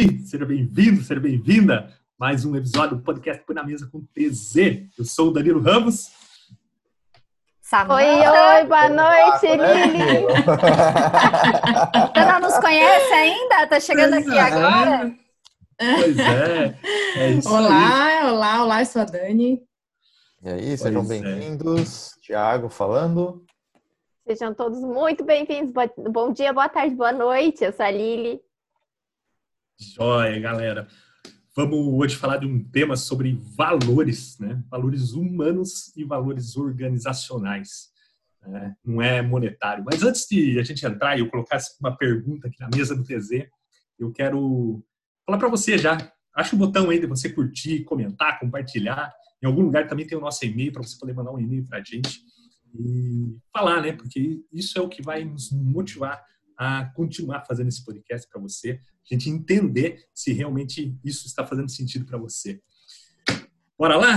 Seja bem-vindo, seja bem-vinda. Mais um episódio do podcast Põe na Mesa com TZ. Eu sou o Danilo Ramos. Samanta. Oi, oi, boa noite, Lili. Você não nos conhece ainda? Tá chegando pois aqui é. agora? Pois é. é olá, aí. olá, olá, eu sou a Dani. E aí, sejam é. bem-vindos. É. Tiago falando. Sejam todos muito bem-vindos. Bom dia, boa tarde, boa noite. Eu sou a Lili. Joia, galera. Vamos hoje falar de um tema sobre valores, né? Valores humanos e valores organizacionais. Né? Não é monetário. Mas antes de a gente entrar e eu colocar uma pergunta aqui na mesa do TZ, eu quero falar para você já. Acha o botão aí de você curtir, comentar, compartilhar. Em algum lugar também tem o nosso e-mail para você poder mandar um e-mail para a gente e falar, né? Porque isso é o que vai nos motivar a continuar fazendo esse podcast para você, a gente entender se realmente isso está fazendo sentido para você. Bora lá?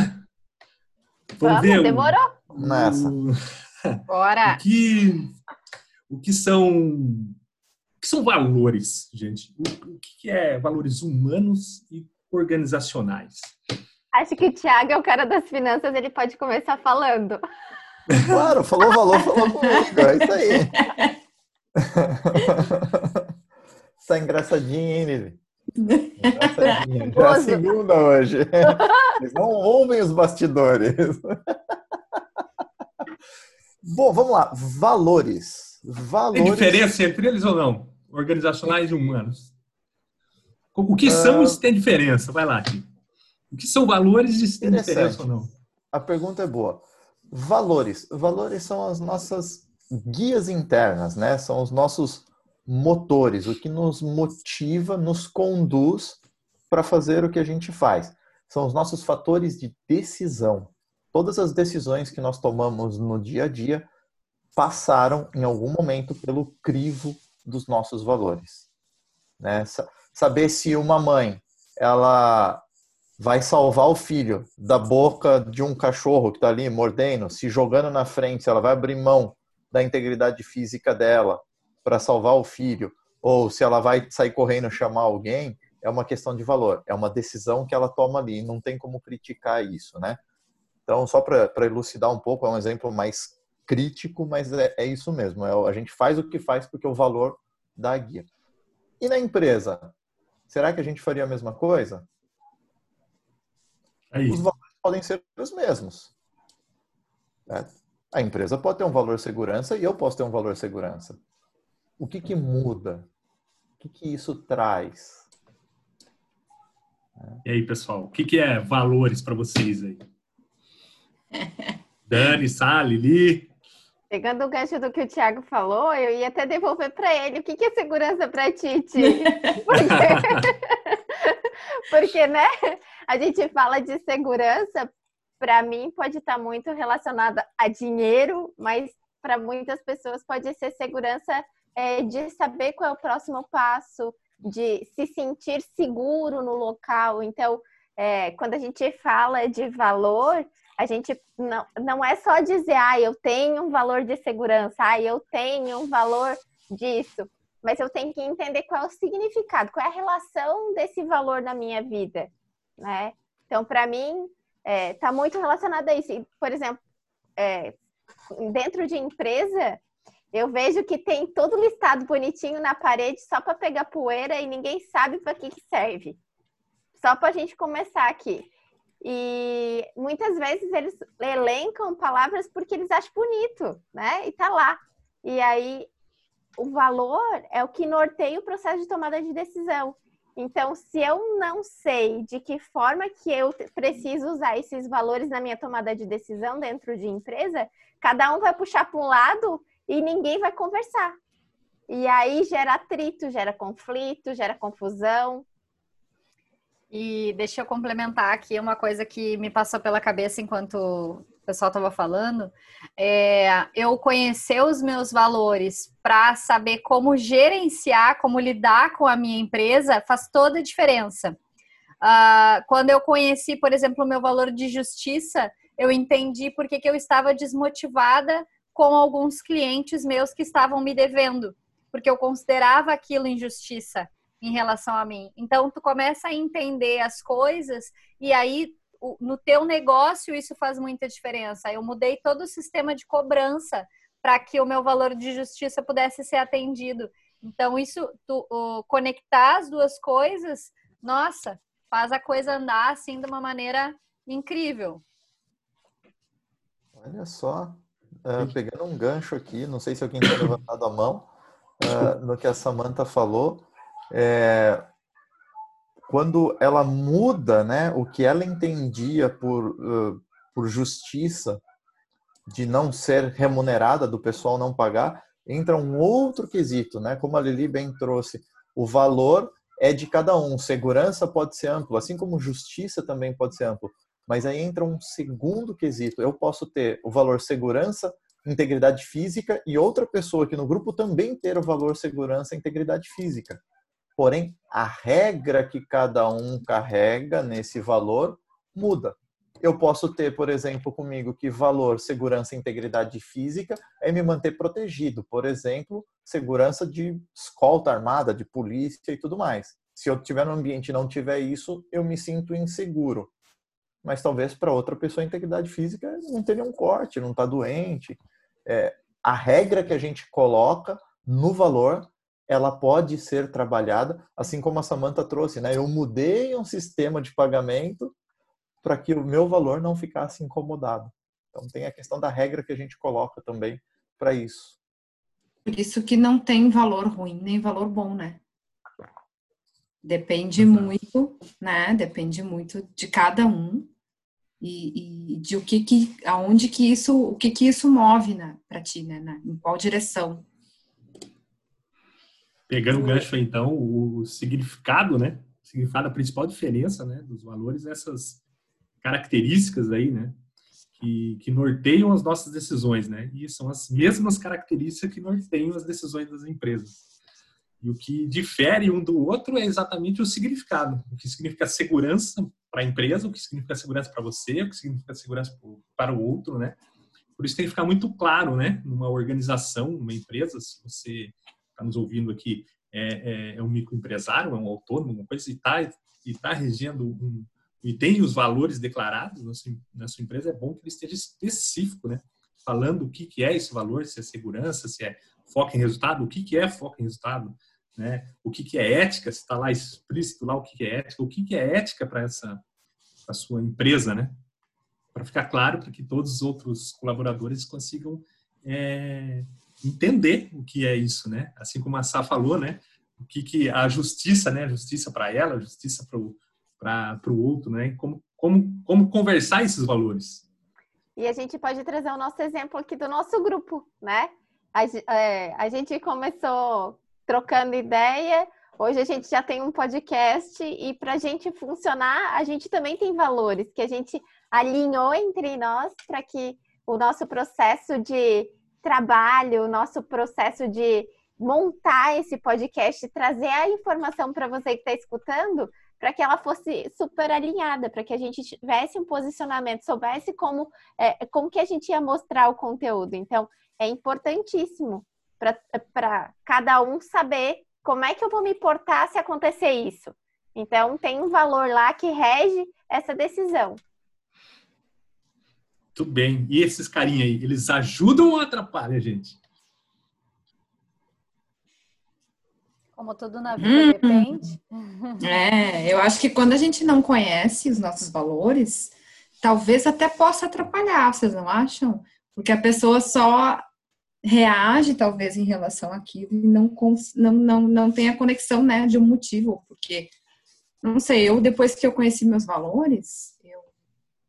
Vamos, Vamos ver. Demorou? O, Nessa. Bora. O que, o que são o que são valores, gente? O, o que é valores humanos e organizacionais? Acho que o Thiago é o cara das finanças, ele pode começar falando. Claro, falou valor, falou comigo, é isso aí. tá engraçadinha, hein, Lili? Engraçadinha. Já é a segunda hoje. Eles não ouvem os bastidores. Bom, vamos lá. Valores. Valores. Tem diferença entre eles ou não? Organizacionais e humanos. O que são e se tem diferença? Vai lá, Tio. O que são valores e se tem diferença ou não? A pergunta é boa. Valores. Valores são as nossas guias internas, né? São os nossos motores, o que nos motiva, nos conduz para fazer o que a gente faz. São os nossos fatores de decisão. Todas as decisões que nós tomamos no dia a dia passaram em algum momento pelo crivo dos nossos valores. Né? Saber se uma mãe ela vai salvar o filho da boca de um cachorro que está ali mordendo, se jogando na frente, se ela vai abrir mão da integridade física dela para salvar o filho, ou se ela vai sair correndo chamar alguém, é uma questão de valor, é uma decisão que ela toma ali, não tem como criticar isso, né? Então, só para elucidar um pouco, é um exemplo mais crítico, mas é, é isso mesmo, é, a gente faz o que faz porque o valor da guia. E na empresa, será que a gente faria a mesma coisa? Aí. Os valores podem ser os mesmos. Né? A empresa pode ter um valor segurança e eu posso ter um valor segurança. O que, que muda? O que, que isso traz? E aí, pessoal, o que, que é valores para vocês aí? Dani, Sally, Lili? Pegando o gancho do que o Thiago falou, eu ia até devolver para ele. O que, que é segurança para Titi? Porque... Porque, né? A gente fala de segurança para mim pode estar muito relacionada a dinheiro, mas para muitas pessoas pode ser segurança é, de saber qual é o próximo passo, de se sentir seguro no local. Então, é, quando a gente fala de valor, a gente não, não é só dizer, ah, eu tenho um valor de segurança, ah, eu tenho um valor disso, mas eu tenho que entender qual é o significado, qual é a relação desse valor na minha vida, né? Então, para mim, é, tá muito relacionado a isso. Por exemplo, é, dentro de empresa, eu vejo que tem todo listado bonitinho na parede só para pegar poeira e ninguém sabe para que, que serve. Só para a gente começar aqui. E muitas vezes eles elencam palavras porque eles acham bonito, né? E tá lá. E aí o valor é o que norteia o processo de tomada de decisão. Então, se eu não sei de que forma que eu preciso usar esses valores na minha tomada de decisão dentro de empresa, cada um vai puxar para um lado e ninguém vai conversar. E aí gera atrito, gera conflito, gera confusão. E deixa eu complementar aqui uma coisa que me passou pela cabeça enquanto o pessoal estava falando, é, eu conhecer os meus valores para saber como gerenciar, como lidar com a minha empresa, faz toda a diferença. Uh, quando eu conheci, por exemplo, o meu valor de justiça, eu entendi por que, que eu estava desmotivada com alguns clientes meus que estavam me devendo, porque eu considerava aquilo injustiça. em relação a mim. Então tu começa a entender as coisas e aí no teu negócio isso faz muita diferença. Eu mudei todo o sistema de cobrança para que o meu valor de justiça pudesse ser atendido. Então isso tu, conectar as duas coisas, nossa, faz a coisa andar assim de uma maneira incrível. Olha só, uh, pegando um gancho aqui, não sei se alguém está levantado a mão, uh, no que a Samantha falou, é, quando ela muda né, o que ela entendia por, uh, por justiça, de não ser remunerada, do pessoal não pagar, entra um outro quesito, né? Como a Lili bem trouxe, o valor é de cada um. Segurança pode ser amplo, assim como justiça também pode ser amplo. Mas aí entra um segundo quesito. Eu posso ter o valor segurança, integridade física e outra pessoa aqui no grupo também ter o valor segurança integridade física. Porém, a regra que cada um carrega nesse valor muda. Eu posso ter, por exemplo, comigo que valor segurança e integridade física é me manter protegido. Por exemplo, segurança de escolta armada, de polícia e tudo mais. Se eu estiver no ambiente e não tiver isso, eu me sinto inseguro mas talvez para outra pessoa integridade física não tenha um corte, não está doente. É, a regra que a gente coloca no valor, ela pode ser trabalhada, assim como a Samanta trouxe, né? Eu mudei um sistema de pagamento para que o meu valor não ficasse incomodado. Então tem a questão da regra que a gente coloca também para isso. Por isso que não tem valor ruim nem valor bom, né? Depende muito, né? Depende muito de cada um e, e, de o que que, aonde que isso, o que que isso move, né, para ti, né, né, em qual direção. Pegando o gancho, então, o significado, né, o significado, a principal diferença, né, dos valores, essas características aí, né, que, que norteiam as nossas decisões, né, e são as mesmas características que norteiam as decisões das empresas. E o que difere um do outro é exatamente o significado. O que significa segurança para a empresa, o que significa segurança para você, o que significa segurança para o outro, né? Por isso tem que ficar muito claro, né? Numa organização, numa empresa, se você está nos ouvindo aqui, é, é, é, um microempresário, é um autônomo, uma coisa, e está tá regendo um, e tem os valores declarados na sua, na sua empresa, é bom que ele esteja específico, né? Falando o que, que é esse valor, se é segurança, se é foco em resultado, o que, que é foco em resultado, né? O que, que é ética? Se está lá explícito lá o que, que é ética, o que, que é ética para essa pra sua empresa, né? Para ficar claro para que todos os outros colaboradores consigam é, entender o que é isso, né? Assim como a Sá falou, né? O que, que a justiça, né? Justiça para ela, justiça para o outro, né? Como, como, como conversar esses valores. E a gente pode trazer o nosso exemplo aqui do nosso grupo, né? A, é, a gente começou trocando ideia. Hoje a gente já tem um podcast e para a gente funcionar, a gente também tem valores que a gente alinhou entre nós para que o nosso processo de trabalho, o nosso processo de montar esse podcast, trazer a informação para você que está escutando, para que ela fosse super alinhada, para que a gente tivesse um posicionamento, soubesse como, é, como que a gente ia mostrar o conteúdo. Então, é importantíssimo para cada um saber como é que eu vou me portar se acontecer isso. Então, tem um valor lá que rege essa decisão. Muito bem. E esses carinha aí, eles ajudam ou atrapalham a gente? Como tudo na vida hum, depende. É, eu acho que quando a gente não conhece os nossos valores, talvez até possa atrapalhar, vocês não acham? Porque a pessoa só reage talvez em relação àquilo e não, não, não, não tem a conexão né, de um motivo, porque, não sei, eu depois que eu conheci meus valores, eu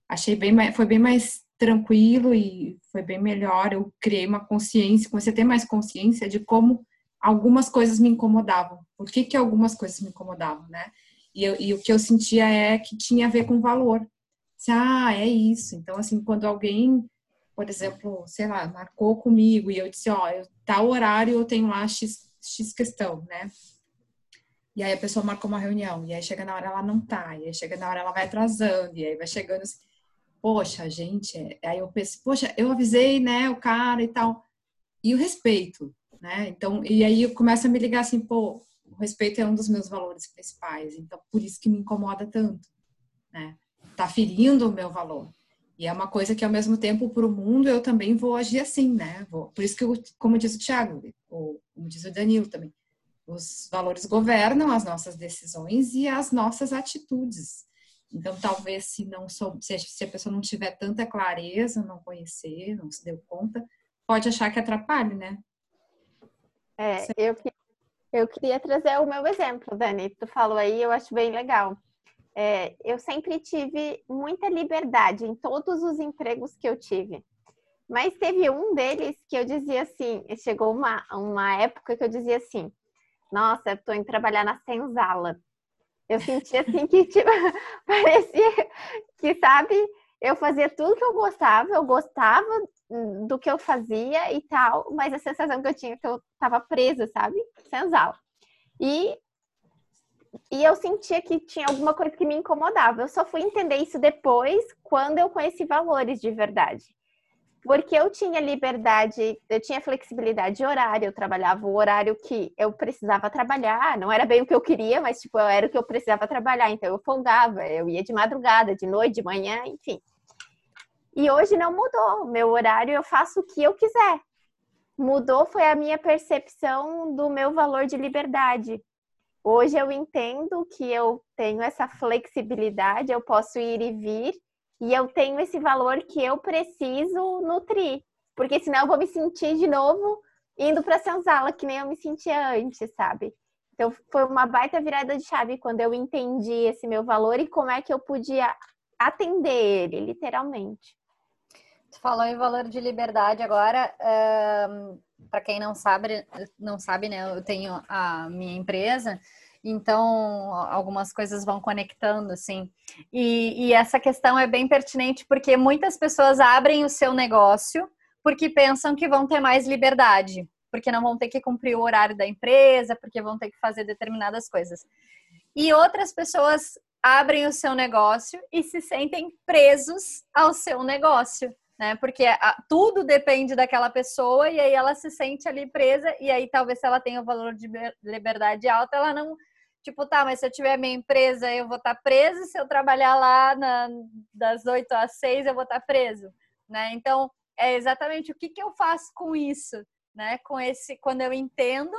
achei bem mais, foi bem mais tranquilo e foi bem melhor, eu criei uma consciência, comecei a ter mais consciência de como algumas coisas me incomodavam, por que que algumas coisas me incomodavam, né? E, eu, e o que eu sentia é que tinha a ver com valor. Ah, é isso. Então, assim, quando alguém por exemplo, sei lá, marcou comigo e eu disse, ó, eu, tal horário eu tenho lá X, X questão, né? E aí a pessoa marcou uma reunião, e aí chega na hora ela não tá, e aí chega na hora ela vai atrasando, e aí vai chegando assim, poxa, gente, é, aí eu penso, poxa, eu avisei, né, o cara e tal, e o respeito, né? Então, e aí eu começo a me ligar assim, pô, o respeito é um dos meus valores principais, então por isso que me incomoda tanto, né? Tá ferindo o meu valor. E é uma coisa que, ao mesmo tempo, para o mundo, eu também vou agir assim, né? Vou, por isso que, eu, como diz o Tiago, ou como diz o Danilo também, os valores governam as nossas decisões e as nossas atitudes. Então, talvez, se não sou, se a pessoa não tiver tanta clareza, não conhecer, não se deu conta, pode achar que atrapalhe, né? É, eu, eu queria trazer o meu exemplo, Dani. Tu falou aí, eu acho bem legal. É, eu sempre tive muita liberdade em todos os empregos que eu tive. Mas teve um deles que eu dizia assim, chegou uma, uma época que eu dizia assim, nossa, eu tô indo trabalhar na senzala. Eu sentia assim que tipo, parecia que, sabe, eu fazia tudo que eu gostava, eu gostava do que eu fazia e tal, mas a sensação que eu tinha é que eu tava presa, sabe? Senzala. E e eu sentia que tinha alguma coisa que me incomodava. Eu só fui entender isso depois, quando eu conheci valores de verdade. Porque eu tinha liberdade, eu tinha flexibilidade de horário, eu trabalhava o horário que eu precisava trabalhar, não era bem o que eu queria, mas tipo, era o que eu precisava trabalhar, então eu folgava, eu ia de madrugada, de noite, de manhã, enfim. E hoje não mudou, meu horário eu faço o que eu quiser. Mudou foi a minha percepção do meu valor de liberdade. Hoje eu entendo que eu tenho essa flexibilidade, eu posso ir e vir, e eu tenho esse valor que eu preciso nutrir, porque senão eu vou me sentir de novo indo para senzala, que nem eu me sentia antes, sabe? Então foi uma baita virada de chave quando eu entendi esse meu valor e como é que eu podia atender ele, literalmente. Tu falou em valor de liberdade agora. Um para quem não sabe, não sabe, né? Eu tenho a minha empresa, então algumas coisas vão conectando, assim. E, e essa questão é bem pertinente porque muitas pessoas abrem o seu negócio porque pensam que vão ter mais liberdade, porque não vão ter que cumprir o horário da empresa, porque vão ter que fazer determinadas coisas. E outras pessoas abrem o seu negócio e se sentem presos ao seu negócio né? Porque a, tudo depende daquela pessoa e aí ela se sente ali presa e aí talvez se ela tenha o valor de liberdade alto, ela não tipo, tá, mas se eu tiver minha empresa, eu vou estar tá preso, se eu trabalhar lá na, das 8 às 6, eu vou estar tá preso, né? Então, é exatamente o que, que eu faço com isso, né? Com esse, quando eu entendo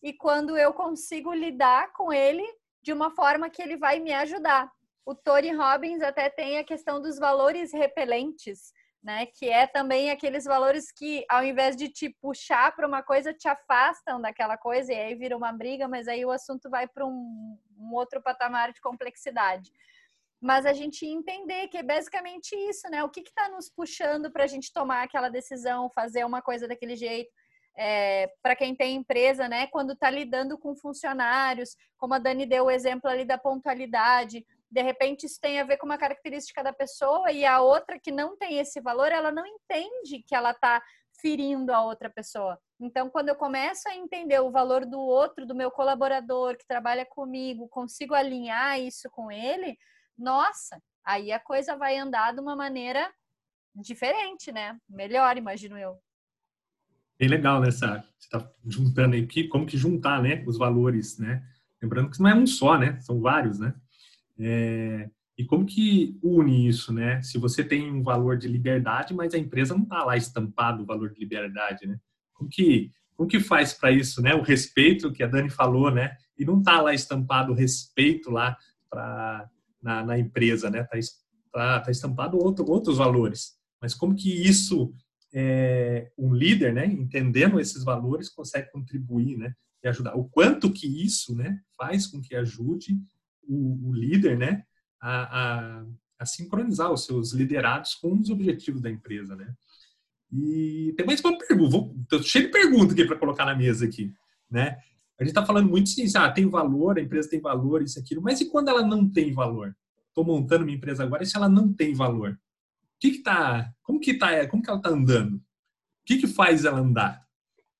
e quando eu consigo lidar com ele de uma forma que ele vai me ajudar. O Tony Robbins até tem a questão dos valores repelentes, né? Que é também aqueles valores que, ao invés de te puxar para uma coisa, te afastam daquela coisa e aí vira uma briga, mas aí o assunto vai para um, um, outro patamar de complexidade. Mas a gente entender que é basicamente isso, né? O que está nos puxando para a gente tomar aquela decisão, fazer uma coisa daquele jeito. É, para quem tem empresa, né? Quando está lidando com funcionários, como a Dani deu o exemplo ali da pontualidade, de repente isso tem a ver com uma característica da pessoa e a outra que não tem esse valor, ela não entende que ela está ferindo a outra pessoa. Então, quando eu começo a entender o valor do outro, do meu colaborador que trabalha comigo, consigo alinhar isso com ele, nossa, aí a coisa vai andar de uma maneira diferente, né? Melhor, imagino eu. Bem legal, né, Você está juntando aqui, como que juntar, né, os valores, né? Lembrando que não é um só, né? São vários, né? É, e como que une isso, né? Se você tem um valor de liberdade, mas a empresa não está lá estampado o valor de liberdade, né? Como que, como que faz para isso, né? O respeito que a Dani falou, né? E não está lá estampado o respeito lá pra, na, na empresa, né? Está tá, tá estampado outro, outros valores. Mas como que isso, é, um líder, né? Entendendo esses valores, consegue contribuir, né? E ajudar. O quanto que isso, né? Faz com que ajude o, o líder, né, a, a, a, sincronizar os seus liderados com os objetivos da empresa, né. E tem mais uma pergunta, estou cheio de perguntas aqui para colocar na mesa aqui, né. A gente está falando muito assim, ah, tem valor, a empresa tem valor, isso, aquilo, mas e quando ela não tem valor? Estou montando minha empresa agora, e se ela não tem valor? O que que tá, como que tá, como que ela está andando? O que que faz ela andar?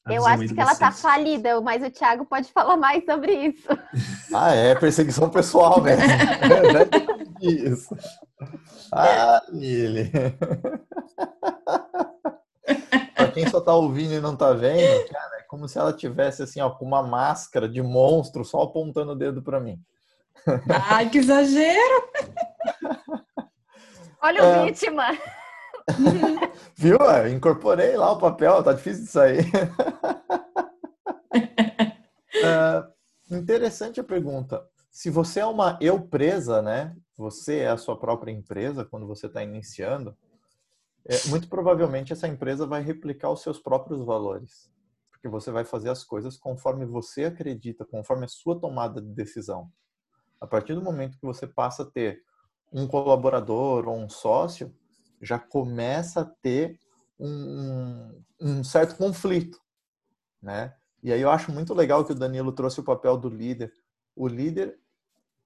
Eu acho que ela está falida, mas o Thiago pode falar mais sobre isso. Ah, é perseguição pessoal, né? isso. Ah, Lili. Para quem só está ouvindo e não está vendo, cara, é como se ela tivesse assim, ó, com uma máscara de monstro só apontando o dedo para mim. Ai, que exagero! Olha o é... vítima! Viu? Eu incorporei lá o papel, tá difícil de sair. é, interessante a pergunta. Se você é uma eu presa, né? Você é a sua própria empresa quando você está iniciando. É, muito provavelmente essa empresa vai replicar os seus próprios valores, porque você vai fazer as coisas conforme você acredita, conforme a sua tomada de decisão. A partir do momento que você passa a ter um colaborador ou um sócio, já começa a ter um, um certo conflito, né? E aí eu acho muito legal que o Danilo trouxe o papel do líder. O líder,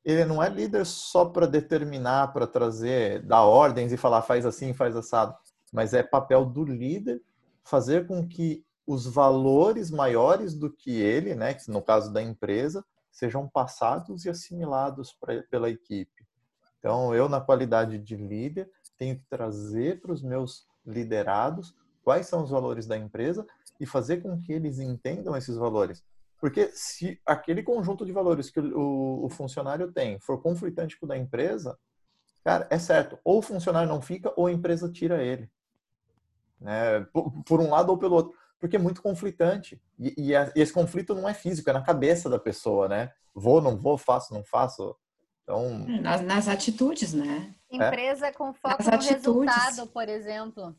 ele não é líder só para determinar, para trazer, dar ordens e falar faz assim, faz assado, mas é papel do líder fazer com que os valores maiores do que ele, né, que no caso da empresa, sejam passados e assimilados pra, pela equipe. Então, eu, na qualidade de líder, tenho que trazer para os meus liderados quais são os valores da empresa e fazer com que eles entendam esses valores. Porque se aquele conjunto de valores que o, o funcionário tem for conflitante com o da empresa, cara, é certo, ou o funcionário não fica ou a empresa tira ele. Né? Por, por um lado ou pelo outro. Porque é muito conflitante. E, e, a, e, esse conflito não é físico, é na cabeça da pessoa, né? Vou, não vou, faço, não faço. Então... É, nas, nas atitudes, né? Empresa é? com foco nas no atitudes. resultado, por exemplo.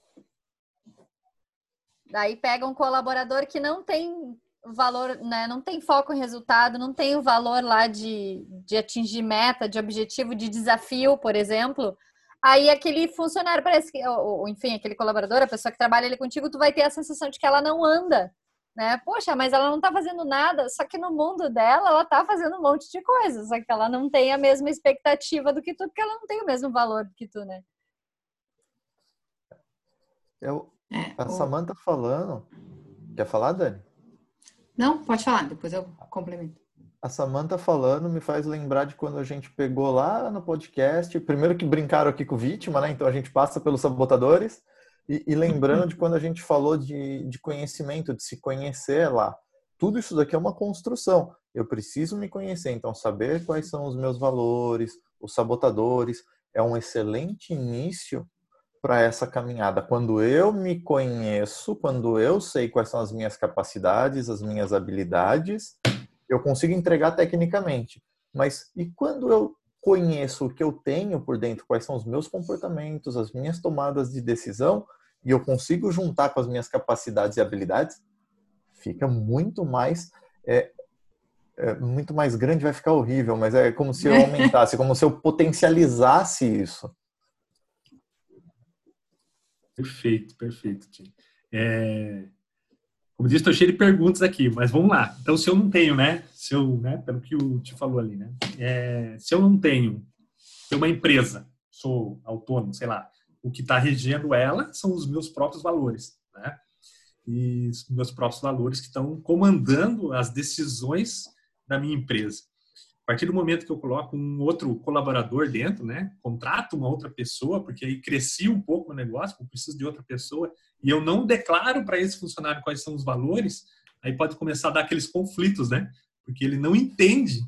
Daí pega um colaborador que não tem valor, né? Não tem foco em resultado, não tem o valor lá de, de atingir meta, de objetivo, de desafio, por exemplo. Aí aquele funcionário parece que, ou, enfim, aquele colaborador, a pessoa que trabalha ali contigo, tu vai ter a sensação de que ela não anda, né? Poxa, mas ela não tá fazendo nada, só que no mundo dela ela tá fazendo um monte de coisas, só que ela não tem a mesma expectativa do que tu, porque ela não tem o mesmo valor do que tu, né? Eu, é, a o... Samanta falando. Quer falar, Dani? Não, pode falar, depois eu complemento. A Samanta falando me faz lembrar de quando a gente pegou lá no podcast, primeiro que brincaram aqui com vítima, né? Então a gente passa pelos sabotadores, e, e lembrando de quando a gente falou de, de conhecimento, de se conhecer lá. Tudo isso daqui é uma construção. Eu preciso me conhecer, então saber quais são os meus valores, os sabotadores, é um excelente início para essa caminhada. Quando eu me conheço, quando eu sei quais são as minhas capacidades, as minhas habilidades, eu consigo entregar tecnicamente. Mas e quando eu conheço o que eu tenho por dentro, quais são os meus comportamentos, as minhas tomadas de decisão, e eu consigo juntar com as minhas capacidades e habilidades, fica muito mais é, é, muito mais grande, vai ficar horrível, mas é como se eu aumentasse, como se eu potencializasse isso. Perfeito, perfeito, Tim. É, como disse, estou cheio de perguntas aqui, mas vamos lá. Então, se eu não tenho, né? Se eu, né? Pelo que o Ti falou ali, né? É, se eu não tenho, tenho uma empresa, sou autônomo, sei lá, o que está regendo ela são os meus próprios valores, né? E os meus próprios valores que estão comandando as decisões da minha empresa. A partir do momento que eu coloco um outro colaborador dentro, né, contrato uma outra pessoa, porque aí cresci um pouco o negócio, eu preciso de outra pessoa, e eu não declaro para esse funcionário quais são os valores, aí pode começar a dar aqueles conflitos, né? Porque ele não entende,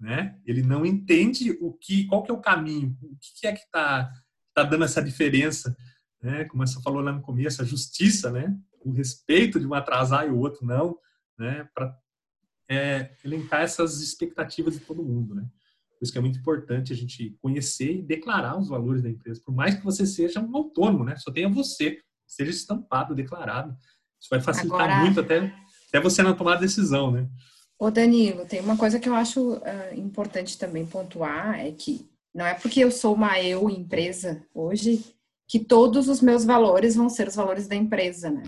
né? Ele não entende o que, qual que é o caminho, o que é que está tá dando essa diferença, né? Como você falou lá no começo, a justiça, né? O respeito de um atrasar e o outro não, né? Para é, elencar essas expectativas de todo mundo, né? Por isso que é muito importante a gente conhecer e declarar os valores da empresa. Por mais que você seja um autônomo, né? Só tenha você, seja estampado, declarado. Isso vai facilitar Agora... muito até, até você na tomada de decisão, né? Ô Danilo, tem uma coisa que eu acho uh, importante também pontuar, é que não é porque eu sou uma eu empresa hoje que todos os meus valores vão ser os valores da empresa, né?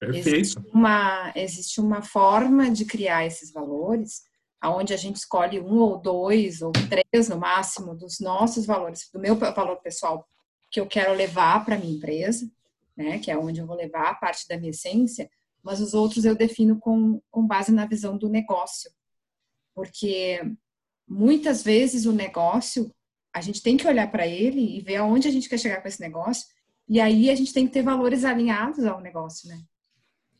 Perfeito. Existe uma, existe uma forma de criar esses valores, aonde a gente escolhe um ou dois ou três no máximo dos nossos valores, do meu valor pessoal que eu quero levar para minha empresa, né, que é onde eu vou levar a parte da minha essência, mas os outros eu defino com, com base na visão do negócio. Porque muitas vezes o negócio, a gente tem que olhar para ele e ver aonde a gente quer chegar com esse negócio, e aí a gente tem que ter valores alinhados ao negócio, né?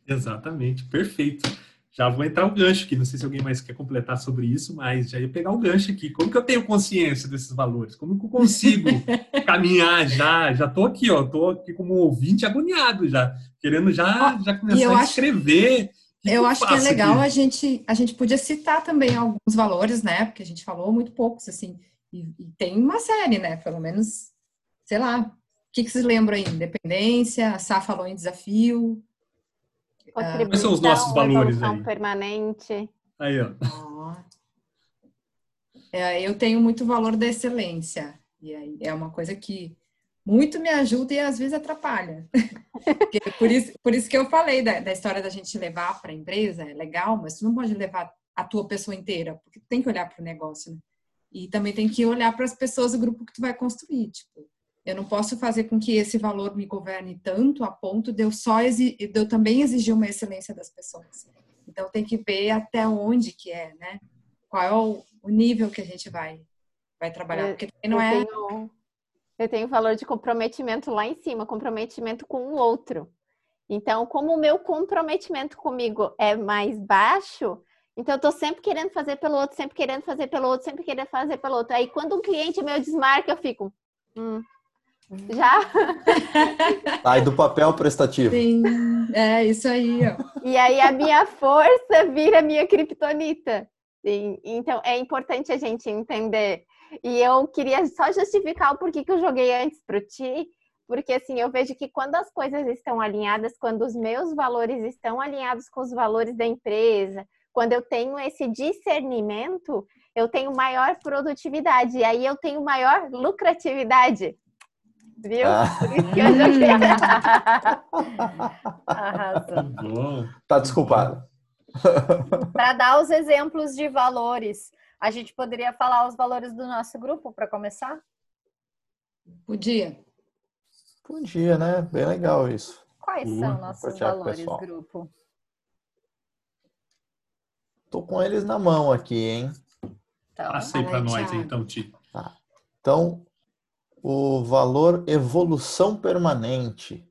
Exatamente, perfeito. já vou entrar o gancho aqui. Não sei se alguém mais quer completar sobre isso, mas já ia pegar o gancho aqui. Como que eu tenho consciência desses valores? Como que eu consigo caminhar já? Já tô aqui, ó, tô aqui como ouvinte agoniado já, querendo já, já começar a escrever. Que eu que acho que é legal a gente a gente podia citar também alguns valores, né? Porque a gente falou muito poucos assim. E, e tem uma série, né? Pelo menos, sei lá. O que, que vocês lembram aí? Independência, a Sá falou em desafio, Quais são os nossos valores aí? permanente. Aí, ó. É, eu tenho muito valor da excelência. E aí é uma coisa que muito me ajuda e às vezes atrapalha. por, isso, por isso que eu falei da, da história da gente levar para a empresa, é legal, mas tu não pode levar a tua pessoa inteira, porque tu tem que olhar para o negócio, né? E também tem que olhar para as pessoas do grupo que tu vai construir. Tipo, eu não posso fazer com que esse valor me governe tanto a ponto de eu só de eu também exigir uma excelência das pessoas. Então tem que ver até onde que é, né? Qual é o, o nível que a gente vai vai trabalhar, porque não eu é tenho, eu tenho valor de comprometimento lá em cima, comprometimento com o outro. Então, como o meu comprometimento comigo é mais baixo, então eu tô sempre querendo fazer pelo outro, sempre querendo fazer pelo outro, sempre querendo fazer pelo outro. Aí quando um cliente meu desmarca, eu fico, hum, já? Sai do papel prestativo. Sim, é isso aí. Ó. E aí a minha força vira minha criptonita. Sim. Então é importante a gente entender. E eu queria só justificar o porquê que eu joguei antes pro Ti, porque assim, eu vejo que quando as coisas estão alinhadas, quando os meus valores estão alinhados com os valores da empresa, quando eu tenho esse discernimento, eu tenho maior produtividade e aí eu tenho maior lucratividade. Viu? Ah. Por isso que eu já Arrasou. Tá desculpado. Para dar os exemplos de valores, a gente poderia falar os valores do nosso grupo para começar? Podia. Podia, né? Bem legal isso. Quais são uhum. nossos valores, pessoal. grupo? Tô com eles na mão aqui, hein? Então, Passei para nós, então, Ti. Tá. Então, o valor evolução permanente.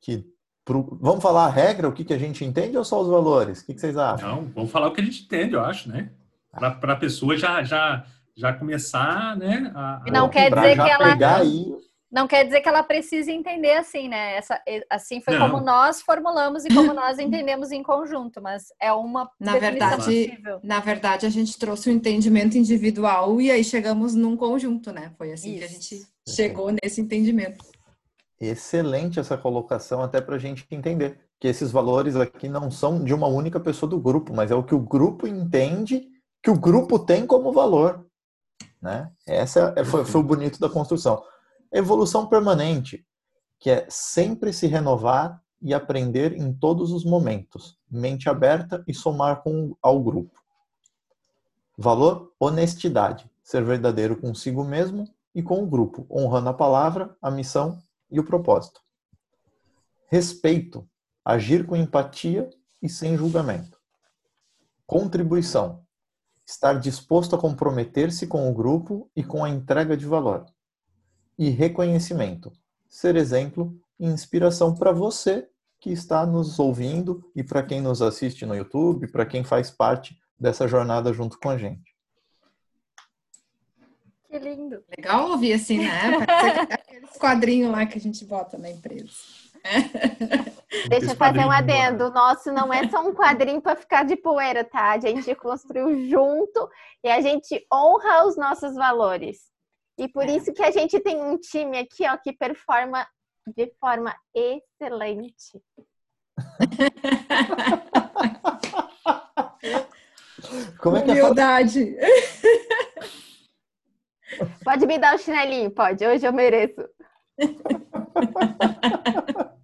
Que, pro, vamos falar a regra, o que, que a gente entende ou só os valores? O que, que vocês acham? Não, vamos falar o que a gente entende, eu acho, né? Para a pessoa já, já, já começar, né? A, a... Não quer dizer que ela. Aí não quer dizer que ela precise entender assim, né? Essa, assim foi não. como nós formulamos e como nós entendemos em conjunto, mas é uma na verdade, possível. na verdade a gente trouxe o um entendimento individual e aí chegamos num conjunto, né? Foi assim Isso. que a gente chegou nesse entendimento. Excelente essa colocação até para a gente entender que esses valores aqui não são de uma única pessoa do grupo, mas é o que o grupo entende que o grupo tem como valor, né? Essa é, foi, foi o bonito da construção Evolução permanente, que é sempre se renovar e aprender em todos os momentos, mente aberta e somar com, ao grupo. Valor, honestidade, ser verdadeiro consigo mesmo e com o grupo, honrando a palavra, a missão e o propósito. Respeito, agir com empatia e sem julgamento. Contribuição, estar disposto a comprometer-se com o grupo e com a entrega de valor e reconhecimento. Ser exemplo e inspiração para você que está nos ouvindo e para quem nos assiste no YouTube, para quem faz parte dessa jornada junto com a gente. Que lindo. Legal ouvir assim, né? Parece aqueles quadrinhos lá que a gente bota na empresa. Deixa eu fazer um adendo. O nosso não é só um quadrinho para ficar de poeira, tá? A gente construiu junto e a gente honra os nossos valores. E por é. isso que a gente tem um time aqui, ó, que performa de forma excelente. Como é que é Humildade. É pode me dar o um chinelinho, pode. Hoje eu mereço.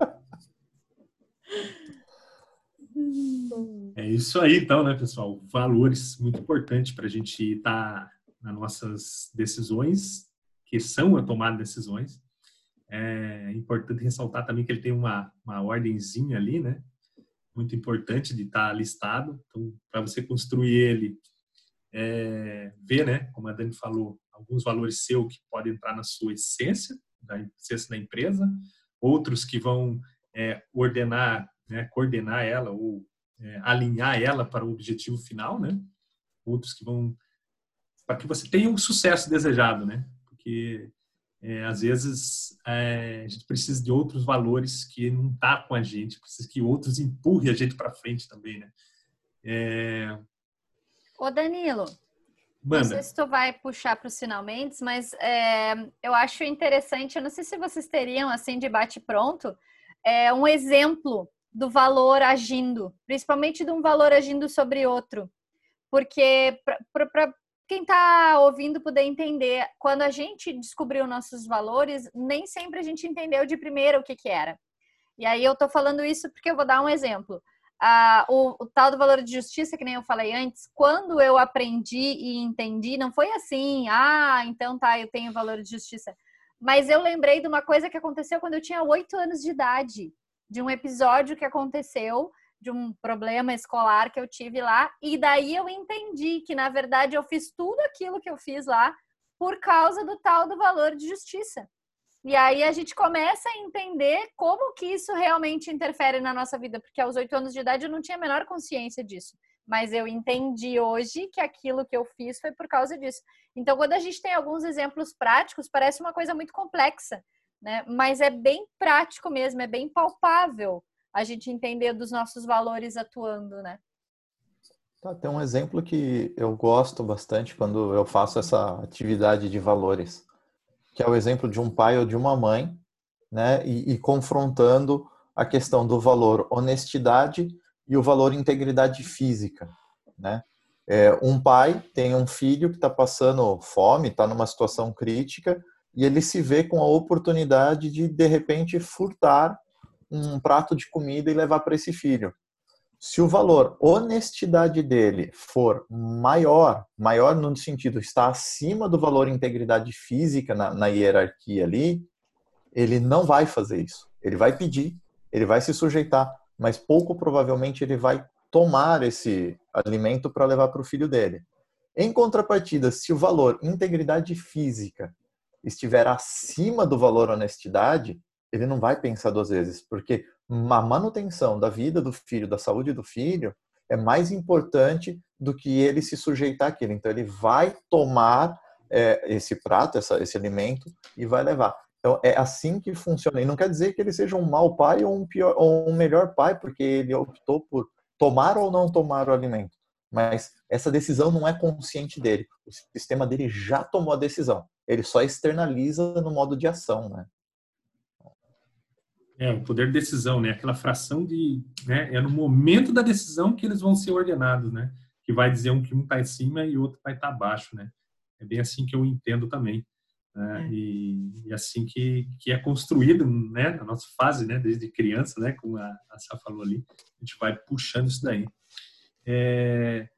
É isso aí, então, né, pessoal? Valores muito importantes para a gente estar tá nas nossas decisões, que são a tomada de decisões. É importante ressaltar também que ele tem uma, uma ordemzinha ali, né? Muito importante de estar listado. Então, para você construir ele, é, ver, né? Como a Dani falou, alguns valores seus que podem entrar na sua essência, da essência da empresa, outros que vão é, ordenar, né, coordenar ela ou é, alinhar ela para o objetivo final, né? Outros que vão para que você tenha o sucesso desejado, né? Porque é, às vezes é, a gente precisa de outros valores que não tá com a gente, precisa que outros empurrem a gente para frente também, né? É... Ô Danilo, Manda. Não sei se tu vai puxar para os finalmente, mas é, eu acho interessante, eu não sei se vocês teriam, assim, de bate-pronto, é, um exemplo do valor agindo, principalmente de um valor agindo sobre outro. Porque, quem está ouvindo poder entender, quando a gente descobriu nossos valores, nem sempre a gente entendeu de primeira o que, que era. E aí eu estou falando isso porque eu vou dar um exemplo ah, o, o, tal do valor de justiça, que nem eu falei antes, quando eu aprendi e entendi, não foi assim, ah, então tá, eu tenho valor de justiça. Mas eu lembrei de uma coisa que aconteceu quando eu tinha oito anos de idade, de um episódio que aconteceu, de um problema escolar que eu tive lá, e daí eu entendi que, na verdade, eu fiz tudo aquilo que eu fiz lá por causa do tal do valor de justiça. E aí a gente começa a entender como que isso realmente interfere na nossa vida, porque aos oito anos de idade eu não tinha a menor consciência disso. Mas eu entendi hoje que aquilo que eu fiz foi por causa disso. Então, quando a gente tem alguns exemplos práticos, parece uma coisa muito complexa, né? Mas é bem prático mesmo, é bem palpável a gente entender dos nossos valores atuando, né? Tá, tem um exemplo que eu gosto bastante quando eu faço essa atividade de valores que é o exemplo de um pai ou de uma mãe, né, e, e confrontando a questão do valor honestidade e o valor integridade física, né? É, um pai tem um filho que está passando fome, está numa situação crítica e ele se vê com a oportunidade de de repente furtar um prato de comida e levar para esse filho. Se o valor honestidade dele for maior, maior no sentido está acima do valor integridade física na, na hierarquia ali, ele não vai fazer isso. Ele vai pedir, ele vai se sujeitar, mas pouco provavelmente ele vai tomar esse alimento para levar para o filho dele. Em contrapartida, se o valor integridade física estiver acima do valor honestidade, ele não vai pensar duas vezes, porque a manutenção da vida do filho, da saúde do filho, é mais importante do que ele se sujeitar àquilo. Então, ele vai tomar é, esse prato, essa, esse alimento, e vai levar. Então, é assim que funciona. E não quer dizer que ele seja um mau pai ou um, pior, ou um melhor pai, porque ele optou por tomar ou não tomar o alimento. Mas essa decisão não é consciente dele. O sistema dele já tomou a decisão. Ele só externaliza no modo de ação, né? É, o poder de decisão, né? Aquela fração de, né? É no momento da decisão que eles vão ser ordenados, né? Que vai dizer um que um está em cima e o outro vai estar tá abaixo, né? É bem assim que eu entendo também. Né? É. E, e, assim que, que é construído, né? Na nossa fase, né? Desde criança, né? Como a, a Sá falou ali, a gente vai puxando isso daí. É,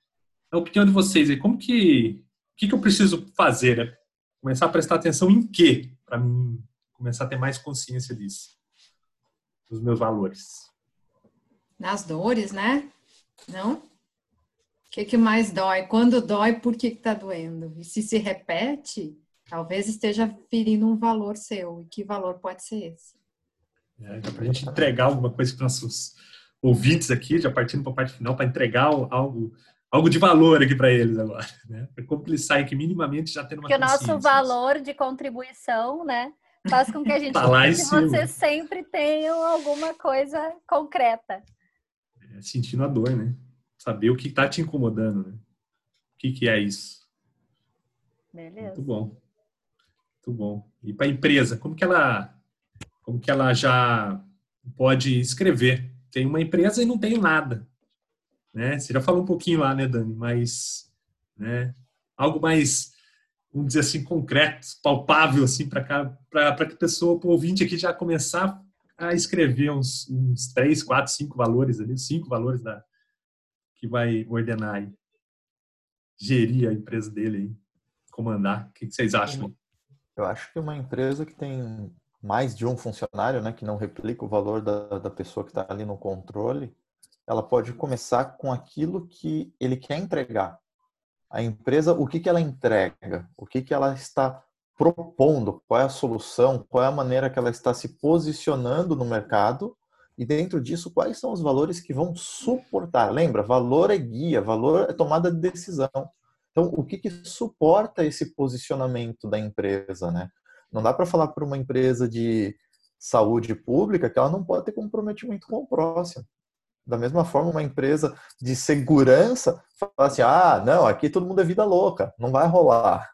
a opinião de vocês aí, como que, o que, que eu preciso fazer? Né? Começar a prestar atenção em quê? Para mim começar a ter mais consciência disso dos meus valores. Nas dores, né? Não? O que, que mais dói? Quando dói, por que está doendo? E se se repete, talvez esteja ferindo um valor seu. E que valor pode ser esse? É, para a gente entregar alguma coisa para nossos ouvintes aqui, já partindo para a parte final, para entregar algo, algo de valor aqui para eles agora, né? Para como eles saem que minimamente já tendo uma Porque o nosso valor de contribuição, né? Faz com que a gente tá que você sempre tenham alguma coisa concreta. É, sentindo a dor, né? Saber o que está te incomodando, né? O que, que é isso? Beleza. Muito bom. Muito bom. E para a empresa, como que ela como que ela já pode escrever? Tem uma empresa e não tenho nada. Né? Você já falou um pouquinho lá, né, Dani? Mas né, algo mais vamos dizer assim, concreto, palpável, assim, para que a pessoa, o ouvinte aqui já começar a escrever uns, uns três, quatro, cinco valores ali, cinco valores da, que vai ordenar e gerir a empresa dele aí, comandar. O que vocês acham? Eu acho que uma empresa que tem mais de um funcionário, né, que não replica o valor da, da pessoa que está ali no controle, ela pode começar com aquilo que ele quer entregar a empresa, o que, que ela entrega, o que, que ela está propondo, qual é a solução, qual é a maneira que ela está se posicionando no mercado E dentro disso, quais são os valores que vão suportar? Lembra, valor é guia, valor é tomada de decisão. Então, o que, que suporta esse posicionamento da empresa, né? Não dá para falar para uma empresa de saúde pública que ela não pode ter comprometimento com o próximo. Da mesma forma, uma empresa de segurança fala assim: ah, não, aqui todo mundo é vida louca, não vai rolar.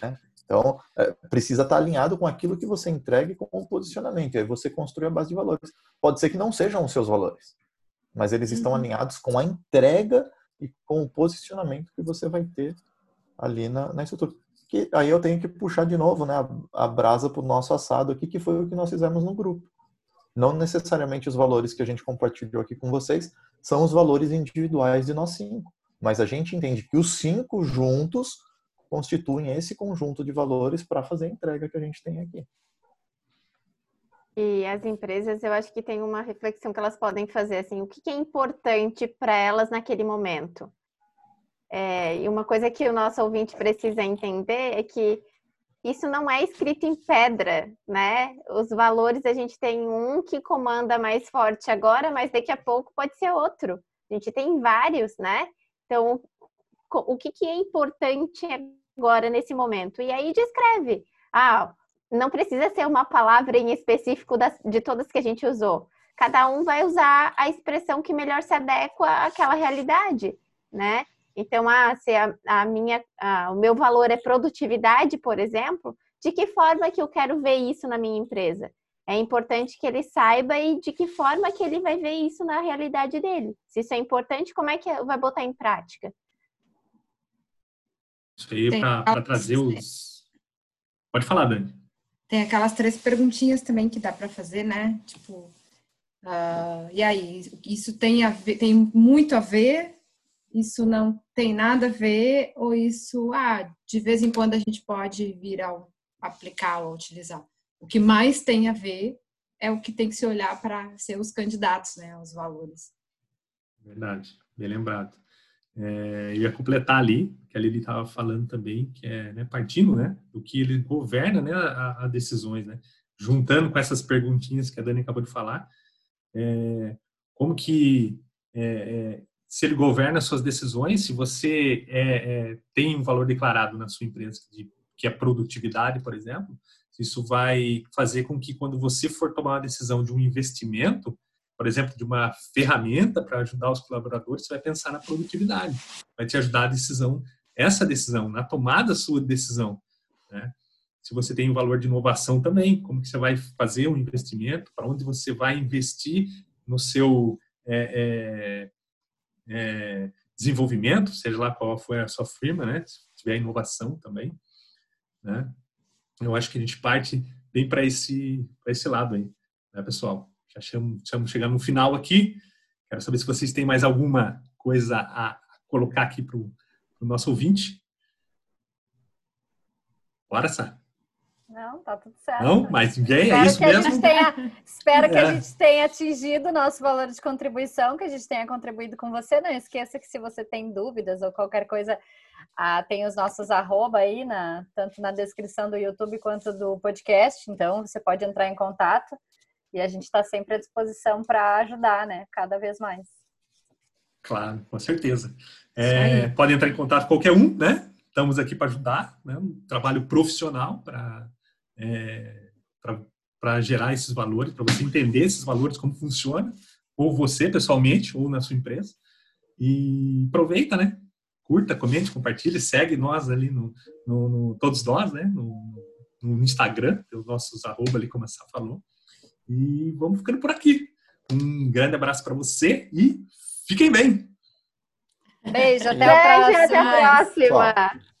Né? Então, é, precisa estar alinhado com aquilo que você entregue com o posicionamento. E aí você construi a base de valores. Pode ser que não sejam os seus valores, mas eles estão uhum. alinhados com a entrega e com o posicionamento que você vai ter ali na, na estrutura. Que, aí eu tenho que puxar de novo né, a, a brasa para o nosso assado aqui, que foi o que nós fizemos no grupo não necessariamente os valores que a gente compartilhou aqui com vocês são os valores individuais de nós cinco, mas a gente entende que os cinco juntos constituem esse conjunto de valores para fazer a entrega que a gente tem aqui. E as empresas, eu acho que tem uma reflexão que elas podem fazer, assim, o que é importante para elas naquele momento. É, e uma coisa que o nosso ouvinte precisa entender é que isso não é escrito em pedra, né? Os valores a gente tem um que comanda mais forte agora, mas daqui a pouco pode ser outro. A gente tem vários, né? Então, o que, que é importante agora nesse momento? E aí descreve. Ah, não precisa ser uma palavra em específico das, de todas que a gente usou. Cada um vai usar a expressão que melhor se adequa àquela realidade, né? Então, ah, se a, a minha, ah, o meu valor é produtividade, por exemplo, de que forma que eu quero ver isso na minha empresa? É importante que ele saiba e de que forma que ele vai ver isso na realidade dele. Se isso é importante, como é que vai botar em prática? Isso aí para trazer os. Pode falar, Dani. Tem aquelas três perguntinhas também que dá para fazer, né? Tipo, uh, e aí, isso tem, a ver, tem muito a ver isso não tem nada a ver ou isso, ah, de vez em quando a gente pode vir a aplicar ou utilizar. O que mais tem a ver é o que tem que se olhar para ser os candidatos, né, os valores. Verdade, bem lembrado. É, eu ia completar ali, que a Lili estava falando também, que é né, partindo né, do que ele governa né, a, a, decisões, né, juntando com essas perguntinhas que a Dani acabou de falar, é, como que é, é se ele governa suas decisões, se você é, é, tem um valor declarado na sua empresa, de, que é produtividade, por exemplo, isso vai fazer com que quando você for tomar uma decisão de um investimento, por exemplo, de uma ferramenta para ajudar os colaboradores, você vai pensar na produtividade, vai te ajudar a decisão, essa decisão, na tomada da sua decisão. Né? Se você tem um valor de inovação também, como que você vai fazer um investimento, para onde você vai investir no seu é, é, desenvolvimento, seja lá qual for a sua firma, né? Se tiver inovação também, né? Eu acho que a gente parte bem para esse, esse lado aí, né, pessoal? Já estamos chegando no final aqui. Quero saber se vocês têm mais alguma coisa a colocar aqui para o nosso ouvinte. Bora, Sá. Não, tá tudo certo. Não, mas ninguém é isso mesmo. Tenha, espero que é. a gente tenha atingido o nosso valor de contribuição, que a gente tenha contribuído com você. Não esqueça que se você tem dúvidas ou qualquer coisa, ah, tem os nossos arroba aí, na, tanto na descrição do YouTube quanto do podcast. Então, você pode entrar em contato e a gente está sempre à disposição para ajudar, né? Cada vez mais. Claro, com certeza. É, pode entrar em contato com qualquer um, né? Estamos aqui para ajudar, né? um trabalho profissional para é, para gerar esses valores, para você entender esses valores, como funciona, ou você pessoalmente, ou na sua empresa. E aproveita, né? Curta, comente, compartilhe, segue nós ali no, no, no todos nós, né? No, no Instagram, os nossos arroba ali, como a Sá falou. E vamos ficando por aqui. Um grande abraço para você e fiquem bem! Beijo, até a próxima. Beijo, até a próxima.